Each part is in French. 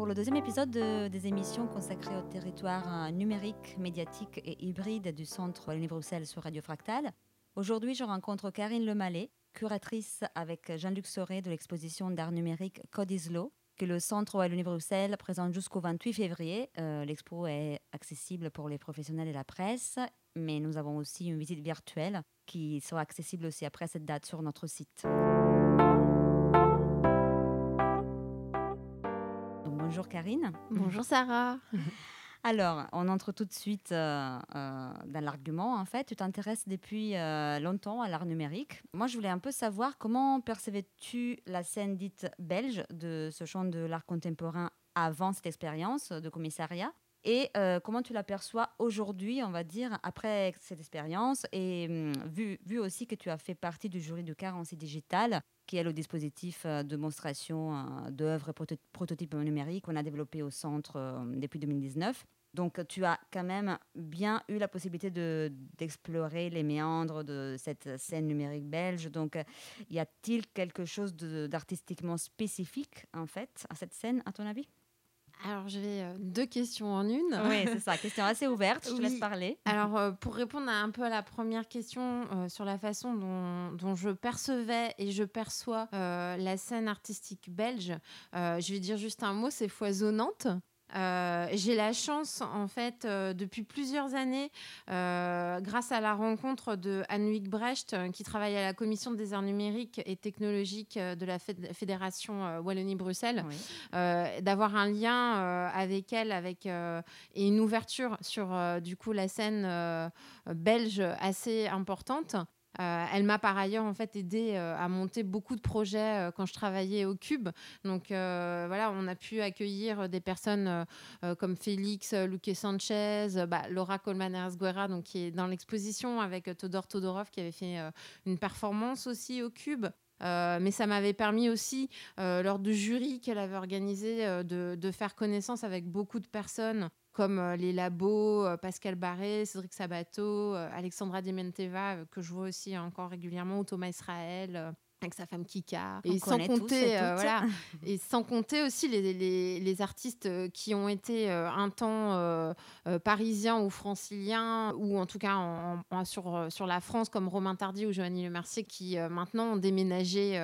pour le deuxième épisode des émissions consacrées au territoire numérique, médiatique et hybride du Centre Wallonie-Bruxelles sur Radio Fractal. Aujourd'hui, je rencontre Karine Lemallet, curatrice avec Jean-Luc Soré de l'exposition d'art numérique Code is Law, que le Centre Wallonie-Bruxelles présente jusqu'au 28 février. Euh, l'expo est accessible pour les professionnels et la presse, mais nous avons aussi une visite virtuelle qui sera accessible aussi après cette date sur notre site. Bonjour Karine. Bonjour Sarah. Alors, on entre tout de suite euh, euh, dans l'argument. En fait, tu t'intéresses depuis euh, longtemps à l'art numérique. Moi, je voulais un peu savoir comment percevais-tu la scène dite belge de ce champ de l'art contemporain avant cette expérience de commissariat et comment tu l'aperçois aujourd'hui, on va dire, après cette expérience, et hum, vu, vu aussi que tu as fait partie du jury de Carency Digital, qui est le dispositif de démonstration d'œuvres et prototypes numériques qu'on a développé au centre depuis 2019. Donc, tu as quand même bien eu la possibilité d'explorer les méandres de cette scène numérique belge. Donc, y a-t-il quelque chose d'artistiquement spécifique, en fait, à cette scène, à ton avis? Alors, j'ai euh, deux questions en une. Oui, c'est ça. Question assez ouverte. Je te laisse parler. Alors, euh, pour répondre à un peu à la première question euh, sur la façon dont, dont, je percevais et je perçois la scène artistique belge, je vais dire juste un mot c'est foisonnante. Euh, j'ai la chance, en fait, euh, depuis plusieurs années, euh, grâce à la rencontre de Anne Brecht, qui travaille à la Commission des arts numériques et technologiques de la Fédération Wallonie-Bruxelles, d'avoir un lien avec elle avec, et une ouverture sur, du coup, la scène belge assez importante. Euh, elle m'a par ailleurs en fait aidé euh, à monter beaucoup de projets euh, quand je travaillais au Cube. Donc voilà, on a pu accueillir des personnes comme Félix Luque Sanchez, bah, Laura Colmaneras Guerra, donc qui est dans l'exposition avec Todor Todorov qui avait fait une performance aussi au Cube. mais ça m'avait permis aussi, lors du jury qu'elle avait organisé, de, faire connaissance avec beaucoup de personnes comme euh, les labos, euh, Pascal Barré, Cédric Sabato, euh, Alexandra Dementeva, que je vois aussi encore régulièrement, ou Thomas Israël avec sa femme Kika. Et sans compter voilà. Et sans compter aussi les, les, les artistes qui ont été un temps parisiens ou franciliens ou en tout cas en, sur, sur la France comme Romain Tardy ou Joanny Le Mercier qui maintenant ont déménagé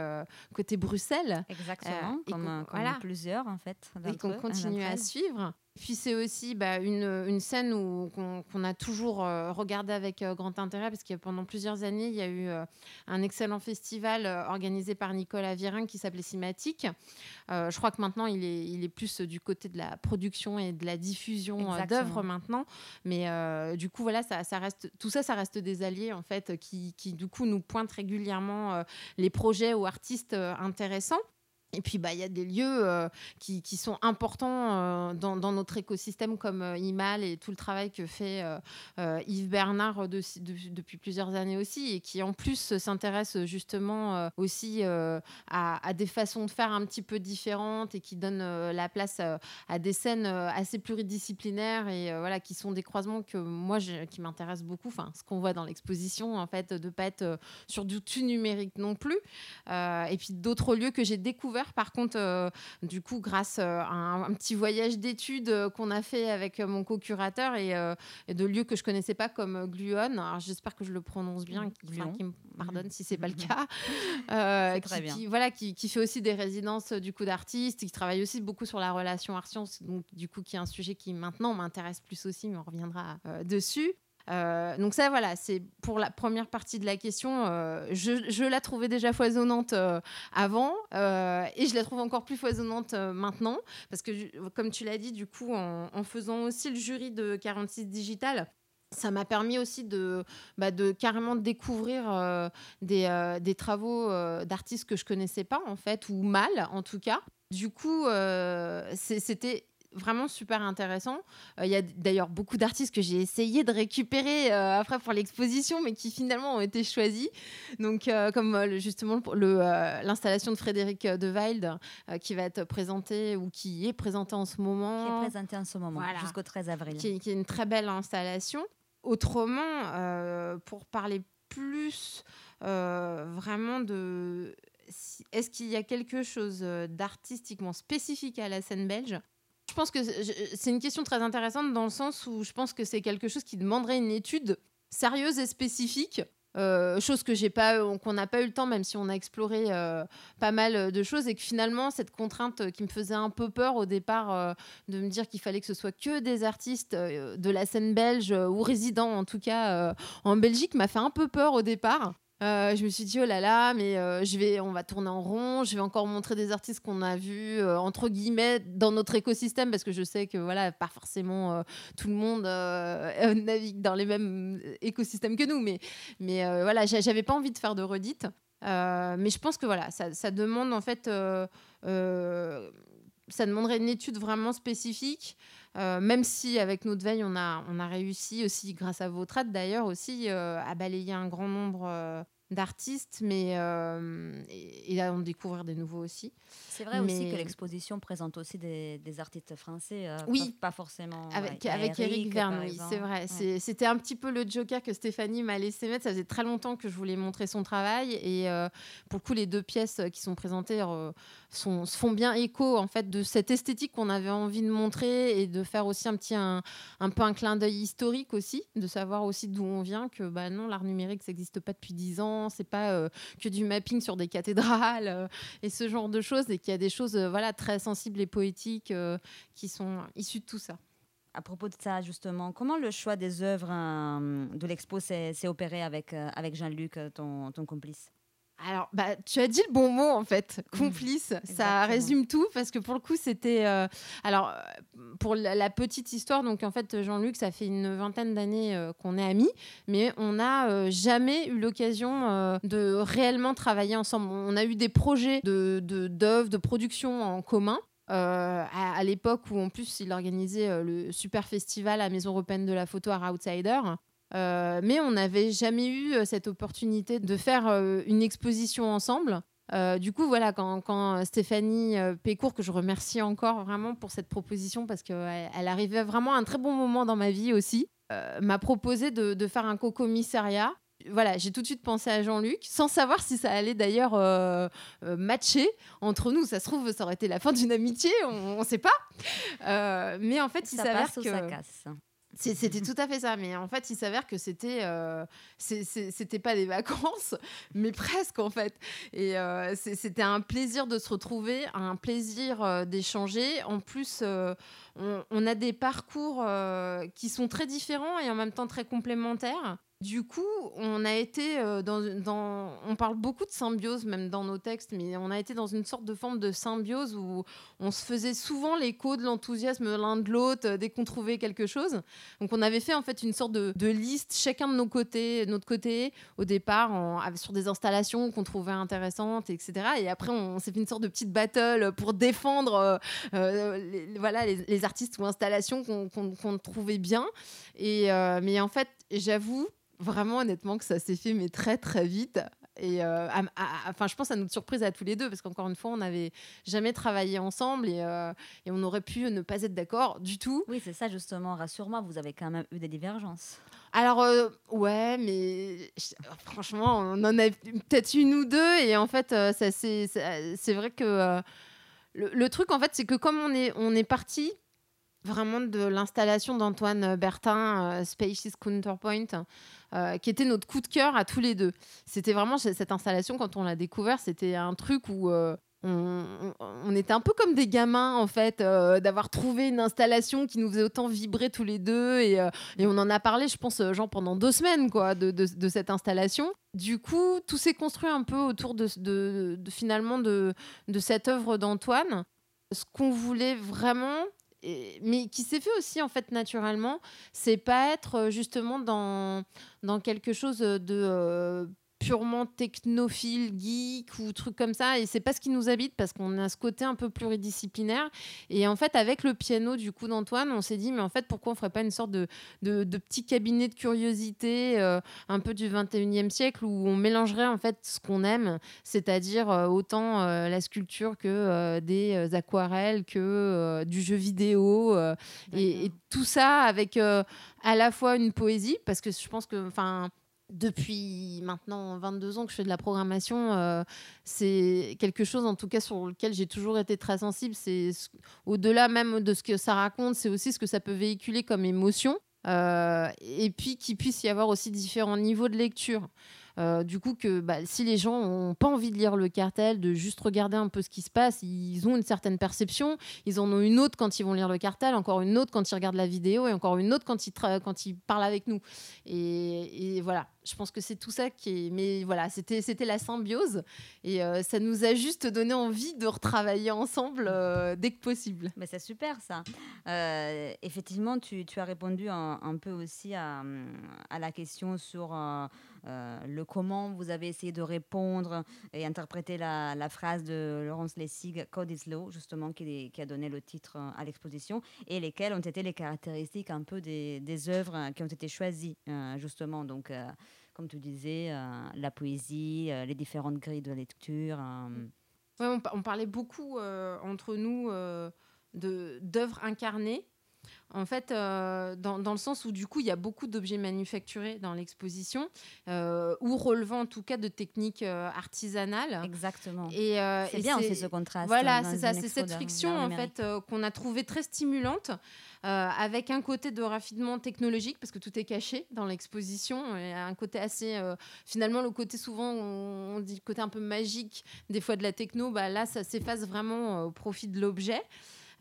côté Bruxelles. Exactement comme, comme plusieurs en fait et qu'on continue à suivre puis c'est aussi bah, une, une, scène qu'on a toujours euh, regardé avec euh, grand intérêt parce que pendant plusieurs années, il y a eu euh, un excellent festival organisé par Nicolas Virin qui s'appelait Cimatique. je crois que maintenant, il est, il est plus du côté de la production et de la diffusion d'œuvres maintenant. Mais du coup, voilà, ça, ça, reste, tout ça, ça reste des alliés en fait qui, qui du coup, nous pointent régulièrement les projets ou artistes intéressants. Et puis, bah, il y a des lieux euh, qui, qui, sont importants euh, dans, notre écosystème comme euh, IMAL et tout le travail que fait Yves Bernard depuis plusieurs années aussi et qui en plus s'intéresse justement aussi à, à, des façons de faire un petit peu différentes et qui donne la place à des scènes assez pluridisciplinaires et voilà, qui sont des croisements que moi, qui m'intéressent beaucoup. Enfin, ce qu'on voit dans l'exposition, en fait, de ne pas être sur du tout numérique non plus. et puis d'autres lieux que j'ai découverts par contre, euh, du coup, grâce euh, à un, petit voyage d'études euh, qu'on a fait avec mon co-curateur et, de lieux que je connaissais pas comme Gluon. Alors, j'espère que je le prononce bien, qui me pardonne si c'est pas le cas. très bien. Qui, voilà, qui, fait aussi des résidences du coup d'artistes, qui travaille aussi beaucoup sur la relation art-science, donc du coup qui est un sujet qui maintenant m'intéresse plus aussi, mais on reviendra dessus. Euh, donc ça, voilà, c'est pour la première partie de la question. Euh, je, la trouvais déjà foisonnante euh, avant et je la trouve encore plus foisonnante maintenant parce que, comme tu l'as dit, du coup, en, faisant aussi le jury de 46 Digital, ça m'a permis aussi de, bah, de carrément découvrir des, travaux d'artistes que je connaissais pas en fait ou mal en tout cas. Du coup, c'était vraiment super intéressant. Euh, il y a d'ailleurs beaucoup d'artistes que j'ai essayé de récupérer euh, après pour l'exposition, mais qui finalement ont été choisis. Donc, euh, comme justement l'installation de Frédéric De Wilde, qui va être présentée ou qui est présentée en ce moment. Qui est présentée en ce moment, jusqu'au 13 avril. Qui, qui, est une très belle installation. Autrement, pour parler plus vraiment de est-ce qu'il y a quelque chose d'artistiquement spécifique à la scène belge? Pense que c'est une question très intéressante dans le sens où je pense que c'est quelque chose qui demanderait une étude sérieuse et spécifique euh, chose que j'ai pas, euh, qu'on n'a pas eu le temps, même si on a exploré euh, pas mal de choses, et que finalement cette contrainte qui me faisait un peu peur au départ de me dire qu'il fallait que ce soit que des artistes de la scène belge ou résidents en tout cas en Belgique m'a fait un peu peur au départ. Euh, je me suis dit, oh là là, mais euh, je vais, on va tourner en rond. Je vais encore montrer des artistes qu'on a vus, euh, entre guillemets, dans notre écosystème, parce que je sais que voilà, pas forcément tout le monde navigue dans les mêmes écosystèmes que nous. Mais, mais voilà, j'avais pas envie de faire de redites. mais je pense que voilà, ça, ça demande en fait. Ça demanderait une étude vraiment spécifique. même si avec notre veille, on a, on a réussi aussi, grâce à votre aide d'ailleurs, aussi à balayer un grand nombre d'artistes, mais euh, et, à en découvrir des nouveaux aussi. C'est vrai aussi que l'exposition présente aussi des, artistes français, euh, oui, pas, forcément avec, avec Eric, Verne, oui, c'est vrai. C'était un petit peu le joker que Stéphanie m'a laissé mettre. Ça faisait très longtemps que je voulais montrer son travail et euh, pour le coup, les deux pièces qui sont présentées sont, font bien écho en fait de cette esthétique qu'on avait envie de montrer et de faire aussi un petit un, un peu un clin d'œil historique aussi, de savoir aussi d'où on vient. Que bah non, l'art numérique ça n'existe pas depuis dix ans c'est pas euh, que du mapping sur des cathédrales euh, et ce genre de choses, et qu'il y a des choses euh, voilà, très sensibles et poétiques qui sont issues de tout ça. À propos de ça, justement, comment le choix des œuvres de l'expo s'est opéré avec, avec Jean-Luc, ton, ton complice? Alors, bah, tu as dit le bon mot en fait, mmh. complice. ça résume tout parce que pour le coup, c'était. Euh, alors, pour la, petite histoire, donc en fait, Jean-Luc, ça fait une vingtaine d'années euh, qu'on est amis, mais on n'a euh, jamais eu l'occasion de réellement travailler ensemble. On a eu des projets de d'œuvres, de, production en commun. à, l'époque où en plus il organisait le super festival à Maison européenne de la photo à Outsider. Euh, mais on n'avait jamais eu euh, cette opportunité de faire euh, une exposition ensemble. du coup, voilà, quand, Stéphanie Pécourt, que je remercie encore vraiment pour cette proposition, parce qu'elle elle arrivait vraiment à un très bon moment dans ma vie aussi, m'a proposé de, faire un co-commissariat. Voilà, j'ai tout de suite pensé à Jean-Luc, sans savoir si ça allait d'ailleurs matcher entre nous. Ça se trouve, ça aurait été la fin d'une amitié, on ne sait pas. mais en fait, il s'avère que... ça casse. C'était tout à fait ça, mais en fait, il s'avère que c'était, euh, c'était pas des vacances, mais presque en fait. Et euh, c'était un plaisir de se retrouver, un plaisir euh, d'échanger. En plus, on, on, a des parcours qui sont très différents et en même temps très complémentaires. Du coup, on a été euh, dans, On parle beaucoup de symbiose, même dans nos textes, mais on a été dans une sorte de forme de symbiose où on se faisait souvent l'écho de l'enthousiasme l'un de l'autre euh, dès qu'on trouvait quelque chose. Donc, on avait fait en fait une sorte de, liste, chacun de nos côtés, notre côté, au départ, sur des installations qu'on trouvait intéressantes, etc. Et après, on, s'est fait une sorte de petite battle pour défendre euh, les, voilà, les, artistes ou installations qu'on trouvait bien. Et, mais en fait, j'avoue, vraiment honnêtement que ça s'est fait mais très très vite. Et euh, enfin je pense à notre surprise à tous les deux parce qu'encore une fois on n'avait jamais travaillé ensemble et, euh, et, on aurait pu ne pas être d'accord du tout. Oui c'est ça justement rassure-moi vous avez quand même eu des divergences. Alors euh, ouais mais franchement on en a peut-être une ou deux et en fait ça c'est vrai que le, le, truc en fait c'est que comme on est on est parti vraiment de l'installation d'Antoine Bertin, Spaces Counterpoint, euh, qui était notre coup de cœur à tous les deux. C'était vraiment cette installation, quand on l'a découvert, c'était un truc où euh, on, était un peu comme des gamins, en fait, euh, d'avoir trouvé une installation qui nous faisait autant vibrer tous les deux. Et, on en a parlé, je pense, genre pendant deux semaines, quoi, de, cette installation. Du coup, tout s'est construit un peu autour de, finalement de cette œuvre d'Antoine. Ce qu'on voulait vraiment, mais qui s'est fait aussi en fait naturellement, c'est pas être euh, justement dans, dans quelque chose de euh, purement technophile, geek ou truc comme ça. Et c'est pas ce qui nous habite parce qu'on a ce côté un peu pluridisciplinaire. Et en fait, avec le piano du coup d'Antoine, on s'est dit, mais en fait, pourquoi on ferait pas une sorte de, de, petit cabinet de curiosité euh, un peu du 21e siècle où on mélangerait en fait ce qu'on aime, c'est-à-dire euh, autant euh, la sculpture que des aquarelles, que du jeu vidéo et, et, tout ça avec à la fois une poésie, parce que je pense que, enfin, depuis maintenant 22 ans que je fais de la programmation, c'est quelque chose en tout cas sur lequel j'ai toujours été très sensible. C'est au-delà même de ce que ça raconte, c'est aussi ce que ça peut véhiculer comme émotion. et puis qu'il puisse y avoir aussi différents niveaux de lecture. Euh, du coup, que bah, si les gens n'ont pas envie de lire le cartel, de juste regarder un peu ce qui se passe, ils ont une certaine perception. Ils en ont une autre quand ils vont lire le cartel, encore une autre quand ils regardent la vidéo et encore une autre quand ils parlent avec nous. Et, voilà, je pense que c'est tout ça qui est. Mais voilà, c'était la symbiose et euh, ça nous a juste donné envie de retravailler ensemble euh, dès que possible. Mais c'est super ça. effectivement, tu, tu, as répondu un, peu aussi à, la question sur euh, le comment vous avez essayé de répondre et interpréter la, phrase de Laurence Lessig, Code is Law, justement, qui, a donné le titre euh, à l'exposition, et lesquelles ont été les caractéristiques un peu des, œuvres qui ont été choisies, euh, justement. Donc, comme tu disais, la poésie, les différentes grilles de lecture. on, on, parlait beaucoup entre nous d'œuvres incarnées en fait, euh, dans, le sens où du coup, il y a beaucoup d'objets manufacturés dans l'exposition, euh, ou relevant en tout cas de techniques euh, artisanales. Exactement. Et, c'est bien, c'est ce contraste. Voilà, c'est ça, c'est cette friction en fait qu'on a trouvé très stimulante. avec un côté de raffinement technologique, parce que tout est caché dans l'exposition, et un côté assez. finalement, le côté souvent, on, dit le côté un peu magique, des fois de la techno, bah, là, ça s'efface vraiment au profit de l'objet.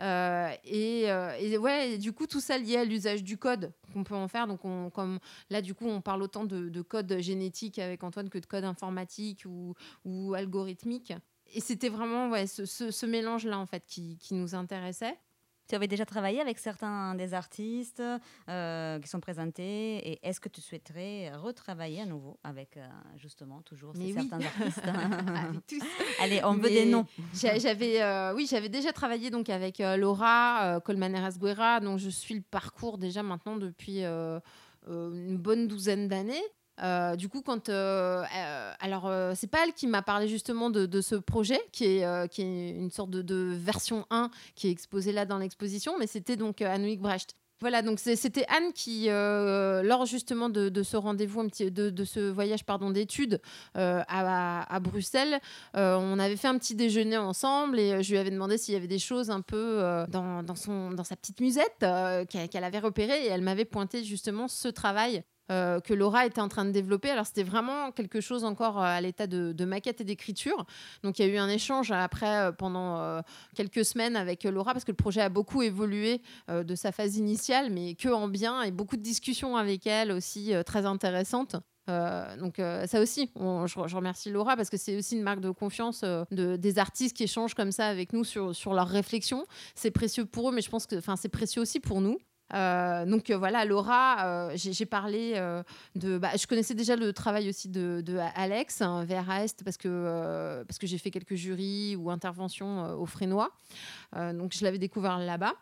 Euh, euh, et, ouais, du coup, tout ça lié à l'usage du code qu'on peut en faire. Donc, on, comme là, du coup, on parle autant de, code génétique avec Antoine que de code informatique ou, algorithmique. Et c'était vraiment ouais, ce, mélange-là, en fait, qui nous intéressait. Tu avais déjà travaillé avec certains des artistes euh, qui sont présentés et est-ce que tu souhaiterais retravailler à nouveau avec euh, justement toujours ces certains artistes avec tous. Allez, on veut des noms. J'avais, euh, oui, j'avais déjà travaillé donc avec Laura Colmaneras Guerra, dont je suis le parcours déjà maintenant depuis une bonne douzaine d'années. Euh, du coup, quand euh, euh, alors c'est pas elle qui m'a parlé justement de, ce projet qui est qui est une sorte de, version 1 qui est exposée là dans l'exposition, mais c'était donc Anouk Brecht. Voilà, donc c'était Anne qui, lors justement de, ce rendez-vous, de, ce voyage pardon d'études à, Bruxelles, on avait fait un petit déjeuner ensemble et je lui avais demandé s'il y avait des choses un peu dans, dans, son, dans sa petite musette qu'elle avait repéré et elle m'avait pointé justement ce travail euh, que Laura était en train de développer. Alors c'était vraiment quelque chose encore euh, à l'état de, maquette et d'écriture. Donc il y a eu un échange après euh, pendant quelques semaines avec Laura parce que le projet a beaucoup évolué de sa phase initiale, mais que en bien et beaucoup de discussions avec elle aussi très intéressantes. donc ça aussi, je, remercie Laura parce que c'est aussi une marque de confiance de, des artistes qui échangent comme ça avec nous sur, sur leurs réflexions. C'est précieux pour eux, mais je pense que c'est précieux aussi pour nous. Euh, donc euh, voilà, Laura, euh, j'ai parlé de. Bah, je connaissais déjà le travail aussi de, Alex hein, VRAest parce que, parce que j'ai fait quelques jurys ou interventions au Frénois. donc je l'avais découvert là-bas.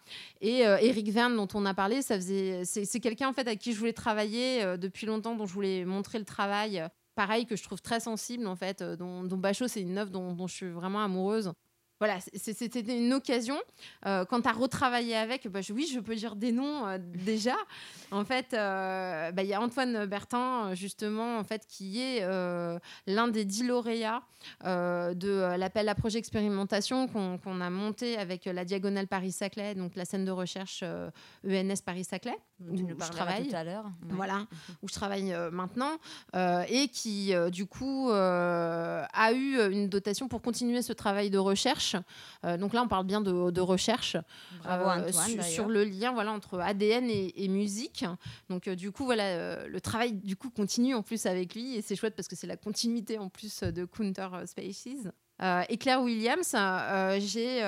Et Eric Verne, dont on a parlé, c'est quelqu'un en fait à qui je voulais travailler depuis longtemps, dont je voulais montrer le travail. Pareil, que je trouve très sensible en fait, dont, Bachot, c'est une œuvre dont je suis vraiment amoureuse voilà, c'était une occasion. Euh, quand tu as retravaillé avec, bah, oui, je peux dire des noms euh, déjà. En fait, euh, bah, il y a Antoine Bertin, justement, en fait, qui est l'un des dix lauréats de l'appel à projet expérimentation qu'on a monté avec la Diagonale Paris-Saclay, donc la scène de recherche ENS e Paris-Saclay, où je travaille. tout à l'heure. Voilà, où je travaille maintenant, et qui, du coup, a eu une dotation pour continuer ce travail de recherche euh, donc là, on parle bien de, recherche euh, sur, le lien voilà, entre ADN et, musique. Donc euh, du coup, voilà, le travail du coup continue en plus avec lui et c'est chouette parce que c'est la continuité en plus de Counter Spaces. et Claire Williams, j'ai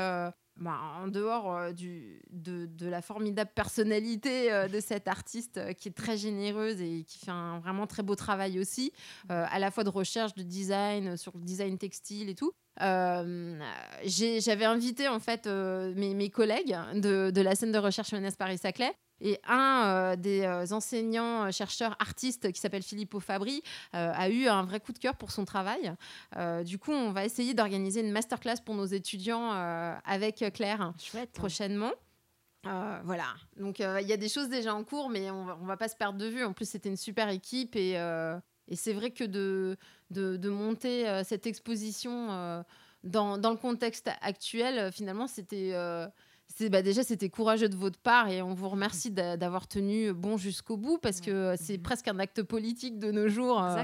bah, en dehors du, de, la formidable personnalité de cette artiste qui est très généreuse et qui fait un vraiment très beau travail aussi, à la fois de recherche, de design, sur le design textile et tout. Euh, j'avais invité en fait euh, mes, collègues de, de, la scène de recherche Jeunesse Paris-Saclay et un euh, des enseignants, chercheurs, artistes qui s'appelle Filippo Fabri a eu un vrai coup de cœur pour son travail. du coup, on va essayer d'organiser une masterclass pour nos étudiants avec Claire prochainement. voilà, donc il y a des choses déjà en cours, mais on va, on va pas se perdre de vue. En plus, c'était une super équipe et Et c'est vrai que de, de, monter cette exposition dans, dans, le contexte actuel, finalement, c'était bah, déjà c'était courageux de votre part et on vous remercie d'avoir tenu bon jusqu'au bout parce que c'est presque un acte politique de nos jours euh,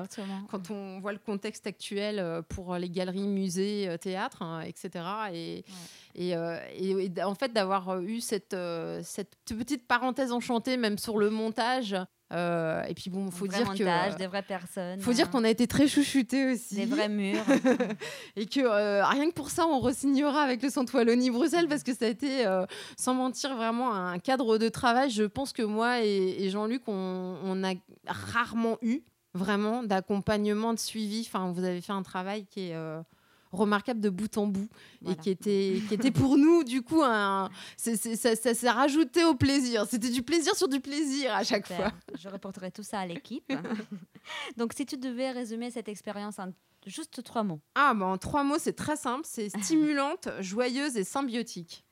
quand on voit le contexte actuel euh, pour les galeries, musées, euh, théâtres, hein, etc. Et, et, en fait d'avoir eu cette, cette petite parenthèse enchantée même sur le montage euh, et puis bon, faut dire que des vraies personnes. Faut dire qu'on a été très chouchoutés aussi. Des vrais murs. et que euh, rien que pour ça, on resignera avec le Centre Wallonie Bruxelles parce que ça a été, euh, sans mentir, vraiment un cadre de travail. Je pense que moi et, Jean-Luc, on, on, a rarement eu vraiment d'accompagnement, de suivi. Enfin, vous avez fait un travail qui est remarquable de bout en bout et qui était, qui était pour nous, du coup, un, ça, s'est rajouté au plaisir. C'était du plaisir sur du plaisir à chaque fois. Je reporterai tout ça à l'équipe. Donc, si tu devais résumer cette expérience en juste trois mots. Ah, bah, en trois mots, c'est très simple c'est stimulante, joyeuse et symbiotique.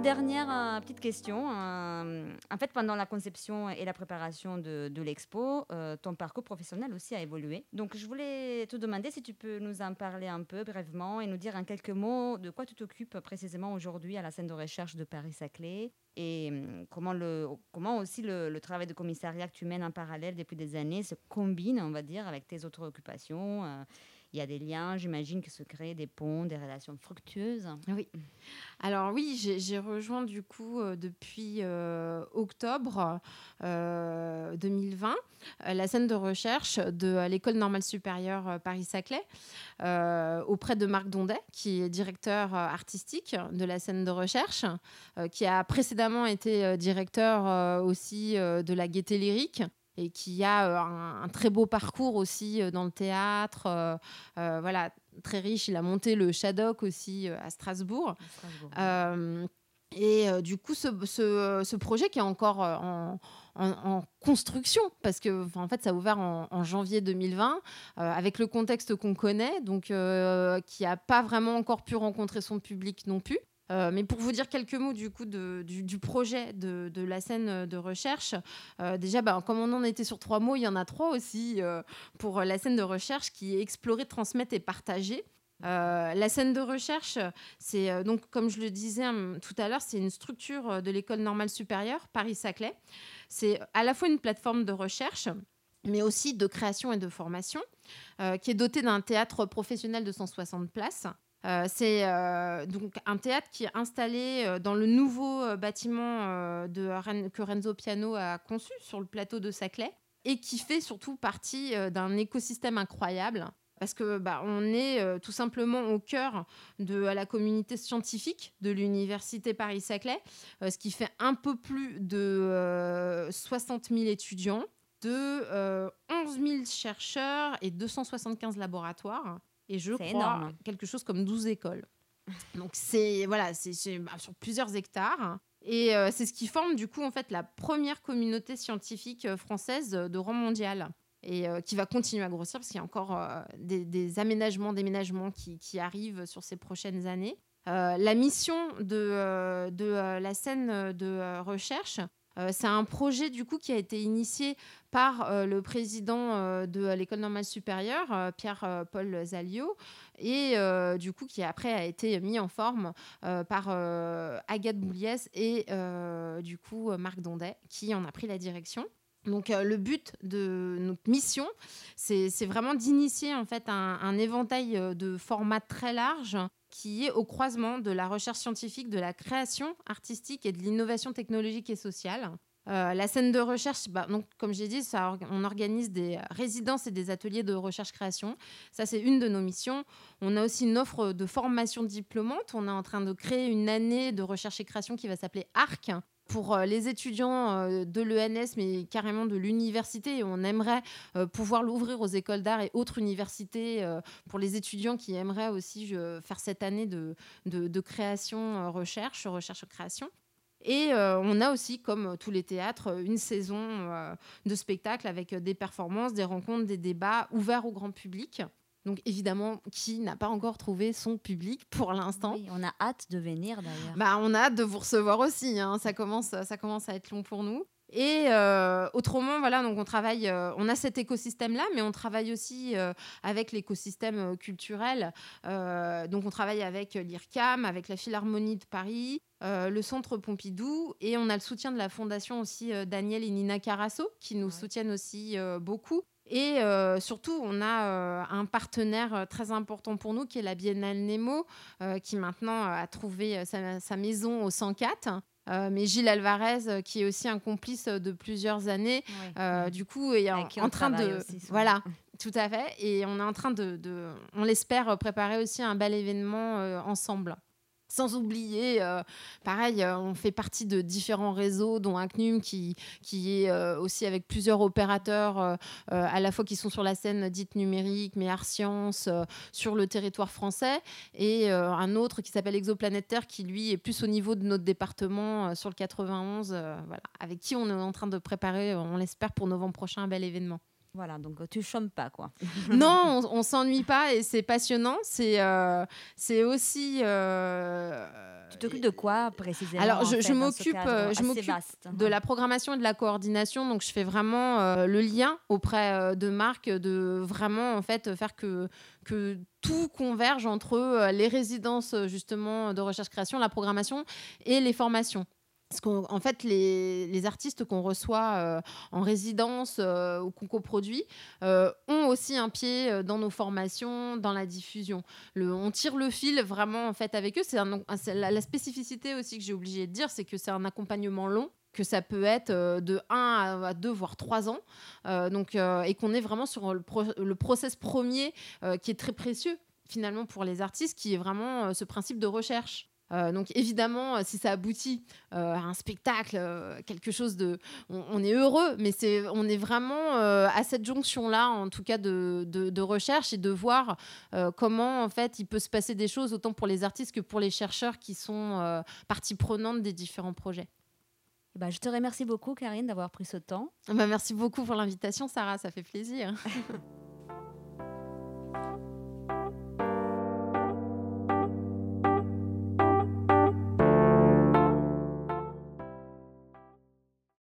Dernière euh, petite question. Euh, en fait, pendant la conception et la préparation de, l'expo, euh, ton parcours professionnel aussi a évolué. Donc, je voulais te demander si tu peux nous en parler un peu brièvement et nous dire en quelques mots de quoi tu t'occupes précisément aujourd'hui à la scène de recherche de Paris-Saclay et comment, aussi le, travail de commissariat que tu mènes en parallèle depuis des années se combine, on va dire, avec tes autres occupations il y a des liens, j'imagine que se créent des ponts, des relations fructueuses. Oui. Alors oui, j'ai rejoint du coup euh, depuis euh, octobre 2020 euh, la scène de recherche de l'école normale supérieure Paris-Saclay auprès de Marc Dondet, qui est directeur artistique de la scène de recherche, qui a précédemment été directeur aussi de la Gaieté Lyrique et qui a euh, un, très beau parcours aussi euh, dans le théâtre. Euh, voilà, très riche. Il a monté le Shadok aussi à Strasbourg. et du coup, ce, ce, projet qui est encore en, en, construction, parce que en fait, ça a ouvert en, janvier 2020, avec le contexte qu'on connaît, donc qui n'a pas vraiment encore pu rencontrer son public non plus. Euh, mais pour vous dire quelques mots du coup du, projet de, la scène de recherche, euh, déjà, bah, comme on en était sur trois mots, il y en a trois aussi euh, pour la scène de recherche qui est explorer, transmettre et partager. la scène de recherche, c'est donc comme je le disais hum, tout à l'heure, c'est une structure de l'école normale supérieure Paris-Saclay. C'est à la fois une plateforme de recherche, mais aussi de création et de formation, qui est dotée d'un théâtre professionnel de 160 places, c'est euh, donc un théâtre qui est installé euh, dans le nouveau bâtiment que Renzo Piano a conçu sur le plateau de Saclay et qui fait surtout partie d'un écosystème incroyable parce que bah, on est tout simplement au cœur de la communauté scientifique de l'université Paris-Saclay, ce qui fait un peu plus de 60 000 étudiants, de 11 000 chercheurs et 275 laboratoires et je crois énorme. quelque chose comme 12 écoles. Donc c'est voilà, c'est bah, sur plusieurs hectares. Et euh, c'est ce qui forme du coup en fait la première communauté scientifique euh, française de rang mondial et euh, qui va continuer à grossir parce qu'il y a encore des, aménagements, déménagements qui, qui, arrivent sur ces prochaines années. la mission de, de la scène de recherche, euh, c'est un projet du coup qui a été initié par euh, le président euh, de l'école normale supérieure, Pierre-Paul Zalio, et du coup qui après a été mis en forme par Agathe Bouliès et du coup Marc Dondet qui en a pris la direction. Donc le but de notre mission, c'est vraiment d'initier en fait un, un, éventail de formats très large qui est au croisement de la recherche scientifique, de la création artistique et de l'innovation technologique et sociale. Euh, la scène de recherche, bah, donc, comme j'ai dit, on organise des résidences et des ateliers de recherche-création. Ça, c'est une de nos missions. On a aussi une offre de formation diplômante. On est en train de créer une année de recherche et création qui va s'appeler ARC pour euh, les étudiants euh, de l'ENS, mais carrément de l'université. On aimerait pouvoir l'ouvrir aux écoles d'art et autres universités pour les étudiants qui aimeraient aussi faire cette année de, de, création, recherche, recherche-création. Et on a aussi, comme tous les théâtres, une saison de spectacles avec des performances, des rencontres, des débats ouverts au grand public. Donc évidemment, qui n'a pas encore trouvé son public pour l'instant oui, On a hâte de venir d'ailleurs. Bah, on a hâte de vous recevoir aussi. Hein. Ça, commence, ça commence à être long pour nous. Et euh, autrement, voilà, donc on travaille, euh, on a cet écosystème-là, mais on travaille aussi euh, avec l'écosystème culturel. donc on travaille avec l'IRCAM, avec la Philharmonie de Paris, le Centre Pompidou, et on a le soutien de la fondation aussi Daniel et Nina Carasso, qui nous soutiennent aussi beaucoup. Et surtout, on a un partenaire très important pour nous qui est la Biennale Nemo, qui maintenant a trouvé sa, sa maison au 104. Euh, mais Gilles Alvarez, euh, qui est aussi un complice de plusieurs années, euh, du coup, est en, train de. voilà, tout à fait. Et on est en train de, de on l'espère, préparer aussi un bel événement ensemble. Sans oublier, euh, pareil, euh, on fait partie de différents réseaux, dont Incnum, qui, qui est euh, aussi avec plusieurs opérateurs, à la fois qui sont sur la scène dite numérique, mais art science, sur le territoire français, et un autre qui s'appelle Exoplanétaire, qui lui est plus au niveau de notre département, sur le 91, voilà, avec qui on est en train de préparer, on l'espère, pour novembre prochain, un bel événement. Voilà, donc tu chômes pas, quoi. non, on, s'ennuie pas et c'est passionnant. C'est euh, c'est aussi. Euh, tu t'occupes de quoi précisément Alors, je, m'occupe, euh, je m'occupe de la programmation et de la coordination. Donc, je fais vraiment le lien auprès de marques, de vraiment en fait faire que que tout converge entre les résidences justement de recherche-création, la programmation et les formations. Parce qu'en fait, les, artistes qu'on reçoit euh, en résidence euh, ou qu'on coproduit euh, ont aussi un pied dans nos formations, dans la diffusion. Le, on tire le fil vraiment en fait avec eux. C'est la, la, spécificité aussi que j'ai oublié de dire, c'est que c'est un accompagnement long que ça peut être de 1 à 2 voire 3 ans donc et qu'on est vraiment sur le, le process premier qui est très précieux finalement pour les artistes qui est vraiment ce principe de recherche euh, donc évidemment, euh, si ça aboutit euh, à un spectacle, quelque chose de, on, est heureux, mais c'est, on est vraiment à cette jonction-là, en tout cas de, de, recherche et de voir comment en fait il peut se passer des choses autant pour les artistes que pour les chercheurs qui sont partie prenante des différents projets. Ben, je te remercie beaucoup, Karine, d'avoir pris ce temps. Bah, merci beaucoup pour l'invitation, Sarah, ça fait plaisir.